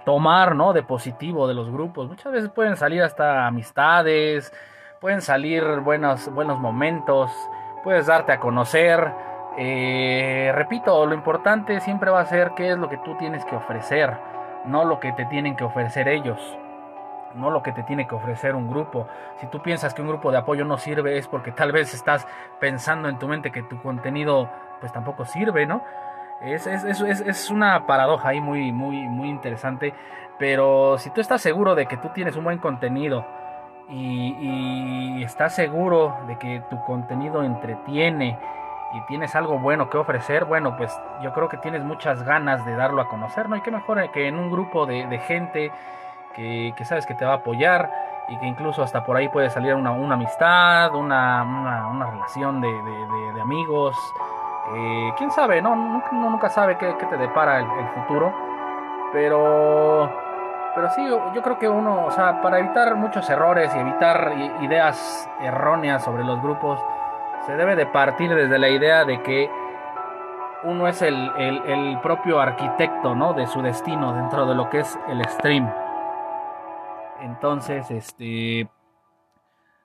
tomar ¿no? de positivo de los grupos. Muchas veces pueden salir hasta amistades, pueden salir buenos, buenos momentos, puedes darte a conocer. Eh, repito, lo importante siempre va a ser qué es lo que tú tienes que ofrecer, no lo que te tienen que ofrecer ellos no lo que te tiene que ofrecer un grupo. Si tú piensas que un grupo de apoyo no sirve es porque tal vez estás pensando en tu mente que tu contenido pues tampoco sirve, ¿no? Es, es, es, es una paradoja ahí muy, muy, muy interesante. Pero si tú estás seguro de que tú tienes un buen contenido y, estás seguro de que tu contenido entretiene y tienes algo bueno que ofrecer, bueno, pues yo creo que tienes muchas ganas de darlo a conocer, ¿no? Y qué mejor que en un grupo de gente que, sabes que te va a apoyar y que incluso hasta por ahí puede salir una, una amistad, una, una, relación de, de, amigos. Eh, quién sabe, ¿no? Nunca, nunca sabe qué, qué te depara el, futuro. Pero, pero sí, yo creo que uno, o sea, para evitar muchos errores y evitar ideas erróneas sobre los grupos, se debe de partir desde la idea de que uno es el, el, el propio arquitecto, ¿no? De su destino dentro de lo que es el stream. Entonces, este.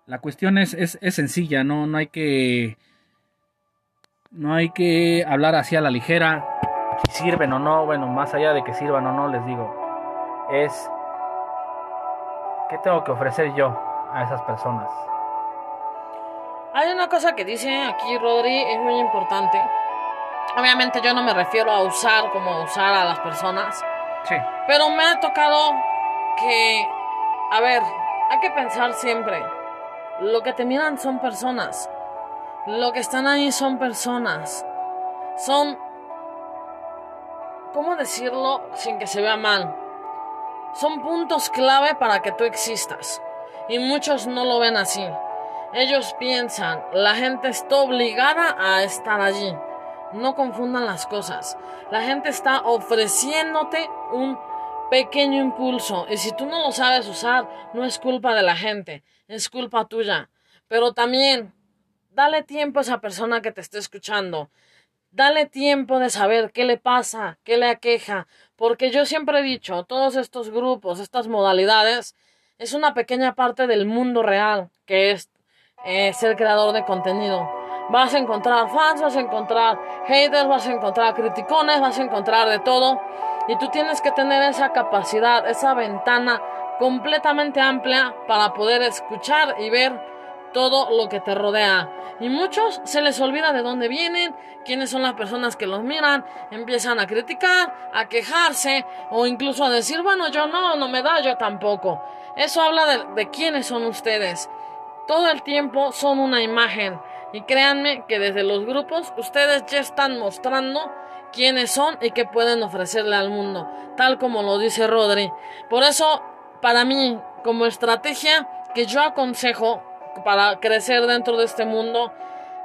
La cuestión es, es, sencilla, ¿no? No hay que. No hay que hablar así a la ligera. Si sirven o no, bueno, más allá de que sirvan o no, les digo. Es. ¿Qué tengo que ofrecer yo a esas personas?
Hay una cosa que dice aquí Rodri, es muy importante. Obviamente yo no me refiero a usar como usar a las personas.
Sí.
Pero me ha tocado que a ver, hay que pensar siempre. Lo que te miran son personas. Lo que están ahí son personas. Son... ¿Cómo decirlo sin que se vea mal? Son puntos clave para que tú existas. Y muchos no lo ven así. Ellos piensan, la gente está obligada a estar allí. No confundan las cosas. La gente está ofreciéndote un pequeño impulso. Y si tú no lo sabes usar, no es culpa de la gente, es culpa tuya. Pero también, dale tiempo a esa persona que te esté escuchando. Dale tiempo de saber qué le pasa, qué le aqueja. Porque yo siempre he dicho, todos estos grupos, estas modalidades, es una pequeña parte del mundo real, que es eh, ser creador de contenido. Vas a encontrar fans, vas a encontrar haters, vas a encontrar criticones, vas a encontrar de todo. Y tú tienes que tener esa capacidad, esa ventana completamente amplia para poder escuchar y ver todo lo que te rodea. Y muchos se les olvida de dónde vienen, quiénes son las personas que los miran, empiezan a criticar, a quejarse o incluso a decir, bueno, yo no, no me da, yo tampoco. Eso habla de, de quiénes son ustedes. Todo el tiempo son una imagen. Y créanme que desde los grupos ustedes ya están mostrando quiénes son y qué pueden ofrecerle al mundo, tal como lo dice Rodri. Por eso, para mí, como estrategia que yo aconsejo para crecer dentro de este mundo,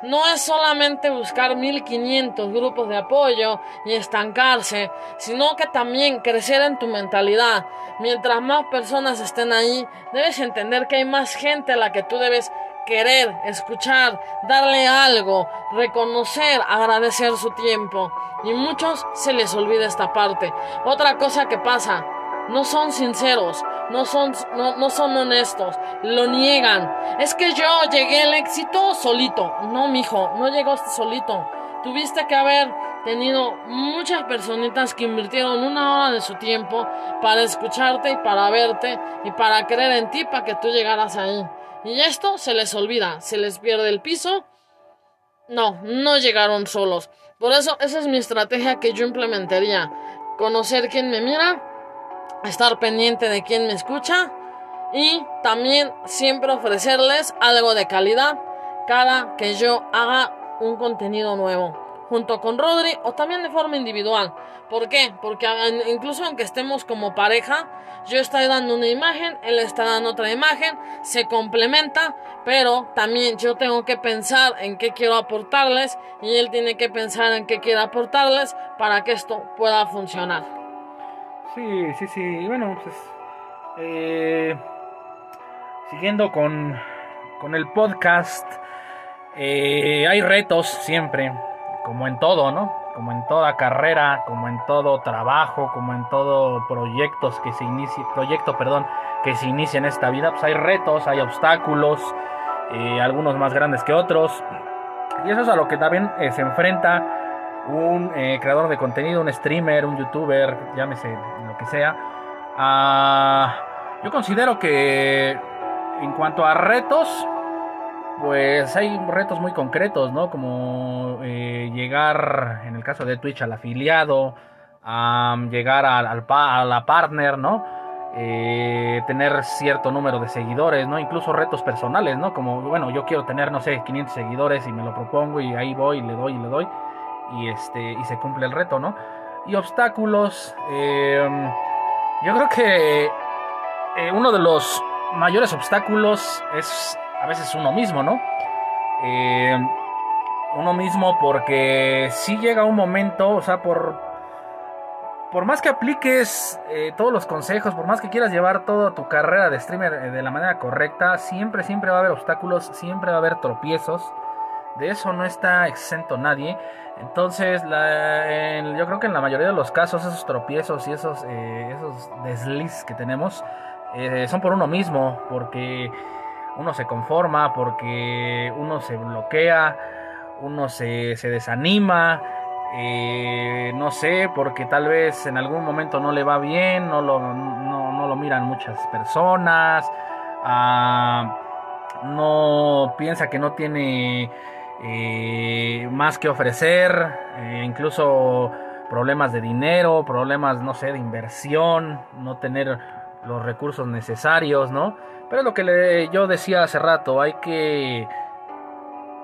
no es solamente buscar 1500 grupos de apoyo y estancarse, sino que también crecer en tu mentalidad. Mientras más personas estén ahí, debes entender que hay más gente a la que tú debes querer, escuchar, darle algo, reconocer, agradecer su tiempo. Y muchos se les olvida esta parte. Otra cosa que pasa, no son sinceros, no son, no, no son honestos, lo niegan. Es que yo llegué al éxito solito. No, mijo, no llegaste solito. Tuviste que haber tenido muchas personitas que invirtieron una hora de su tiempo para escucharte y para verte y para creer en ti para que tú llegaras ahí. Y esto se les olvida, se les pierde el piso. No, no llegaron solos. Por eso esa es mi estrategia que yo implementaría. Conocer quién me mira, estar pendiente de quién me escucha y también siempre ofrecerles algo de calidad cada que yo haga un contenido nuevo junto con Rodri o también de forma individual. ¿Por qué? Porque incluso aunque estemos como pareja, yo estoy dando una imagen, él está dando otra imagen, se complementa, pero también yo tengo que pensar en qué quiero aportarles y él tiene que pensar en qué quiere aportarles para que esto pueda funcionar.
Sí, sí, sí. Bueno, pues eh, siguiendo con, con el podcast, eh, hay retos siempre, como en todo, ¿no? Como en toda carrera, como en todo trabajo, como en todo proyectos que se inicie, proyecto, perdón, que se inicia en esta vida, pues hay retos, hay obstáculos, eh, algunos más grandes que otros. Y eso es a lo que también se enfrenta un eh, creador de contenido, un streamer, un youtuber, llámese lo que sea. Ah, yo considero que en cuanto a retos, pues hay retos muy concretos, ¿no? Como eh, llegar, en el caso de Twitch, al afiliado, a llegar al, a la partner, ¿no? Eh, tener cierto número de seguidores, ¿no? Incluso retos personales, ¿no? Como, bueno, yo quiero tener, no sé, 500 seguidores y me lo propongo y ahí voy, y le doy y le doy y, este, y se cumple el reto, ¿no? Y obstáculos, em, yo creo que eh, uno de los mayores obstáculos es a veces uno mismo, ¿no? Em, uno mismo porque si llega un momento, o sea, por, por más que apliques eh, todos los consejos, por más que quieras llevar toda tu carrera de streamer eh, de la manera correcta, siempre, siempre va a haber obstáculos, siempre va a haber tropiezos. De eso no está exento nadie. Entonces, yo creo que en la mayoría de los casos esos tropiezos y esos, eh, esos desliz que tenemos eh, son por uno mismo, porque uno se conforma, porque uno se bloquea, uno se, desanima, eh, no sé, porque tal vez en algún momento no le va bien, no lo, no, lo miran muchas personas, ah, no piensa que no tiene eh, más que ofrecer, eh, incluso problemas de dinero, problemas, no sé, de inversión, no tener los recursos necesarios, ¿no? Pero lo que yo decía hace rato, hay que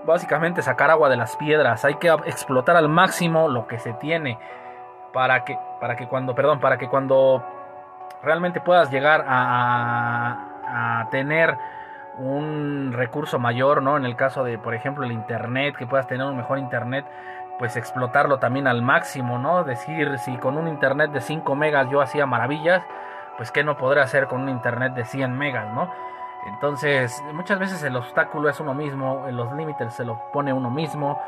básicamente sacar agua de las piedras, hay que explotar al máximo lo que se tiene para que, para que cuando, perdón, para que cuando realmente puedas llegar a, a tener un recurso mayor, ¿no? En el caso de, por ejemplo, el Internet, que puedas tener un mejor Internet, pues explotarlo también al máximo, ¿no? Decir, si con un Internet de 5 megas yo hacía maravillas, pues qué no podré hacer con un Internet de 100 megas, ¿no? Entonces, muchas veces el obstáculo es uno mismo, los límites se lo pone uno mismo.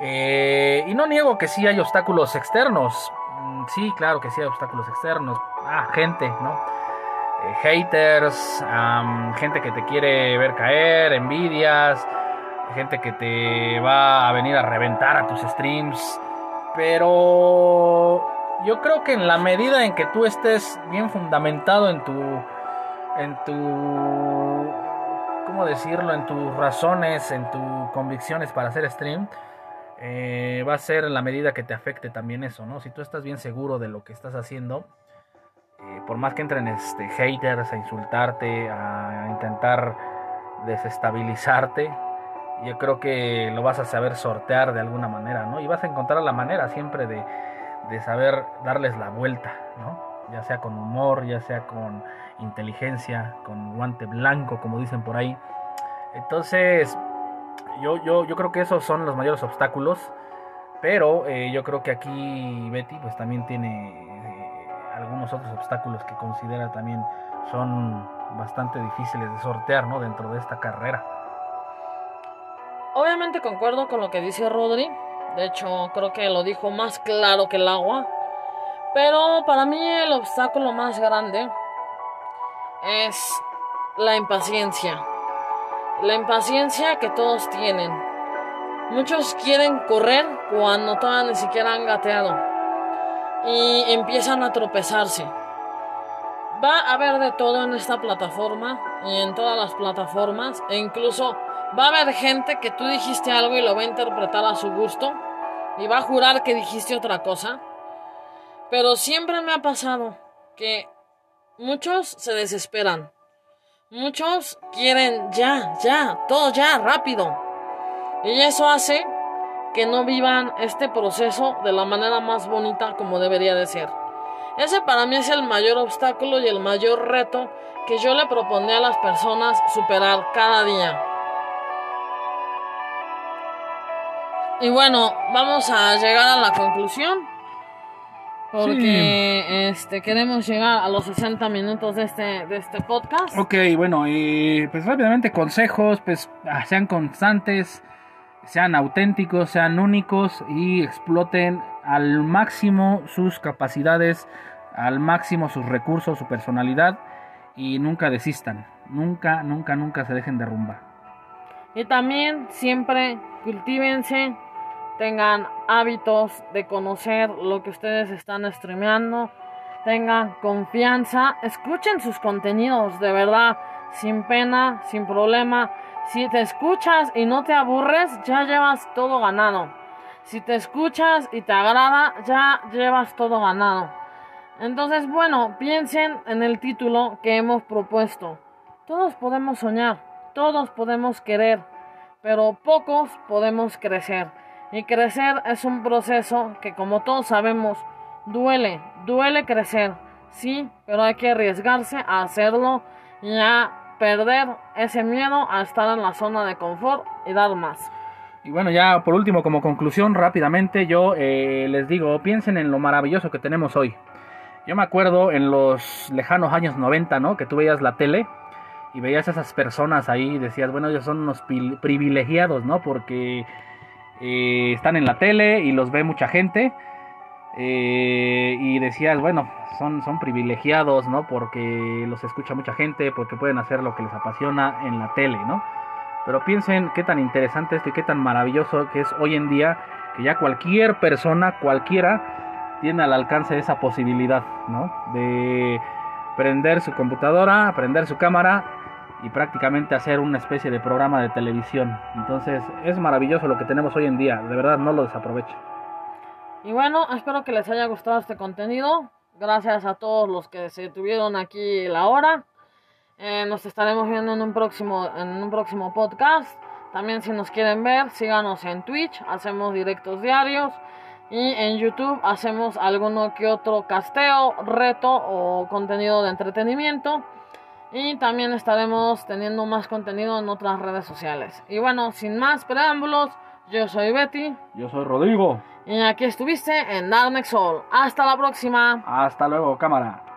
Eh, y no niego que sí hay obstáculos externos. Mm, sí, claro que sí hay obstáculos externos. Ah, gente, ¿no? Eh, haters, gente que te quiere ver caer, envidias, gente que te va a venir a reventar a tus streams. Pero yo creo que en la medida en que tú estés bien fundamentado en tu en tu cómo decirlo, en tus razones, en tus convicciones para hacer stream, eh, va a ser en la medida que te afecte también eso, ¿no? Si tú estás bien seguro de lo que estás haciendo, eh, por más que entren este, haters a insultarte, a intentar desestabilizarte, yo creo que lo vas a saber sortear de alguna manera, ¿no? Y vas a encontrar la manera siempre de, de saber darles la vuelta, ¿no? Ya sea con humor, ya sea con inteligencia, con guante blanco, como dicen por ahí. Entonces, yo, yo, yo creo que esos son los mayores obstáculos. Pero eh, yo creo que aquí Betty pues también tiene algunos otros obstáculos que considera también son bastante difíciles de sortear ¿no? dentro de esta carrera.
Obviamente concuerdo con lo que dice Rodri, de hecho creo que lo dijo más claro que el agua, Pero para mí el obstáculo más grande es la impaciencia. La impaciencia que todos tienen. Muchos quieren correr cuando todavía ni siquiera han gateado. Y empiezan a tropezarse. Va a haber de todo en esta plataforma y en todas las plataformas. E incluso va a haber gente que tú dijiste algo y lo va a interpretar a su gusto. Y va a jurar que dijiste otra cosa. Pero siempre me ha pasado que muchos se desesperan. Muchos quieren ya, ya, todo ya, rápido. Y eso hace que no vivan este proceso de la manera más bonita como debería de ser. Ese para mí es el mayor obstáculo y el mayor reto que yo le propondré a las personas superar cada día. Y bueno, vamos a llegar a la conclusión. Porque este, queremos llegar a los 60 minutos de este, de este podcast.
Ok, bueno, y pues rápidamente consejos, pues ah, sean constantes, sean auténticos, sean únicos y exploten al máximo sus capacidades, al máximo sus recursos, su personalidad y nunca desistan, nunca, nunca, nunca se dejen derrumbar.
Y también siempre cultívense tengan hábitos de conocer lo que ustedes están streameando, tengan confianza, escuchen sus contenidos de verdad, sin pena, sin problema. Si te escuchas y no te aburres, ya llevas todo ganado. Si te escuchas y te agrada, ya llevas todo ganado. Entonces, bueno, piensen en el título que hemos propuesto. Todos podemos soñar, todos podemos querer, pero pocos podemos crecer. Y crecer es un proceso que como todos sabemos duele, duele crecer, sí, pero hay que arriesgarse a hacerlo y a perder ese miedo a estar en la zona de confort y dar más.
Y bueno, ya por último, como conclusión, rápidamente, yo eh, les digo, piensen en lo maravilloso que tenemos hoy. Yo me acuerdo en los lejanos años 90, ¿no? Que tú veías la tele y veías a esas personas ahí y decías, bueno, ellos son unos privilegiados, ¿no? Porque eh, están en la tele y los ve mucha gente. Eh, y decías, bueno, son, son privilegiados, ¿no? Porque los escucha mucha gente, porque pueden hacer lo que les apasiona en la tele, ¿no? Pero piensen qué tan interesante esto y qué tan maravilloso que es hoy en día que ya cualquier persona, cualquiera, tiene al alcance esa posibilidad, ¿no? De prender su computadora, prender su cámara y prácticamente hacer una especie de programa de televisión. Entonces es maravilloso lo que tenemos hoy en día, de verdad no lo desaprovechen.
Y bueno, espero que les haya gustado este contenido. Gracias a todos los que se tuvieron aquí la hora. Eh, nos estaremos viendo en un próximo en un próximo podcast. También si nos quieren ver, síganos en Twitch, hacemos directos diarios y en YouTube hacemos alguno que otro casteo, reto o contenido de entretenimiento. Y también estaremos teniendo más contenido en otras redes sociales. Y bueno, sin más preámbulos, yo soy Betty.
Yo soy Rodrigo.
Y aquí estuviste en Dark Soul. Hasta la próxima.
Hasta luego, cámara.